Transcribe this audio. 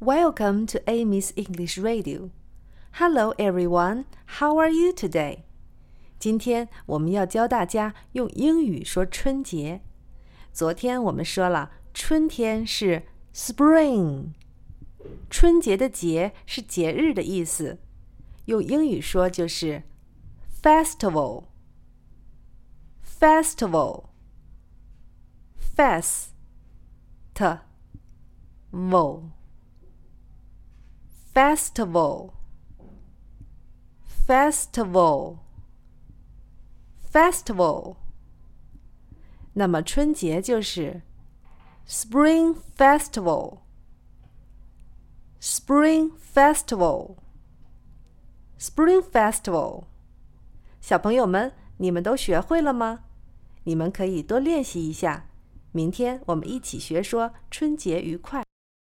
Welcome to Amy's English Radio. Hello, everyone. How are you today? 今天我们要教大家用英语说春节。昨天我们说了，春天是 spring，春节的节是节日的意思，用英语说就是 festival。festival fest vol festival festival festival 那么春节就是 Spring Festival Spring Festival Spring Festival 小朋友们，你们都学会了吗？你们可以多练习一下。明天我们一起学说春节愉快。 ”。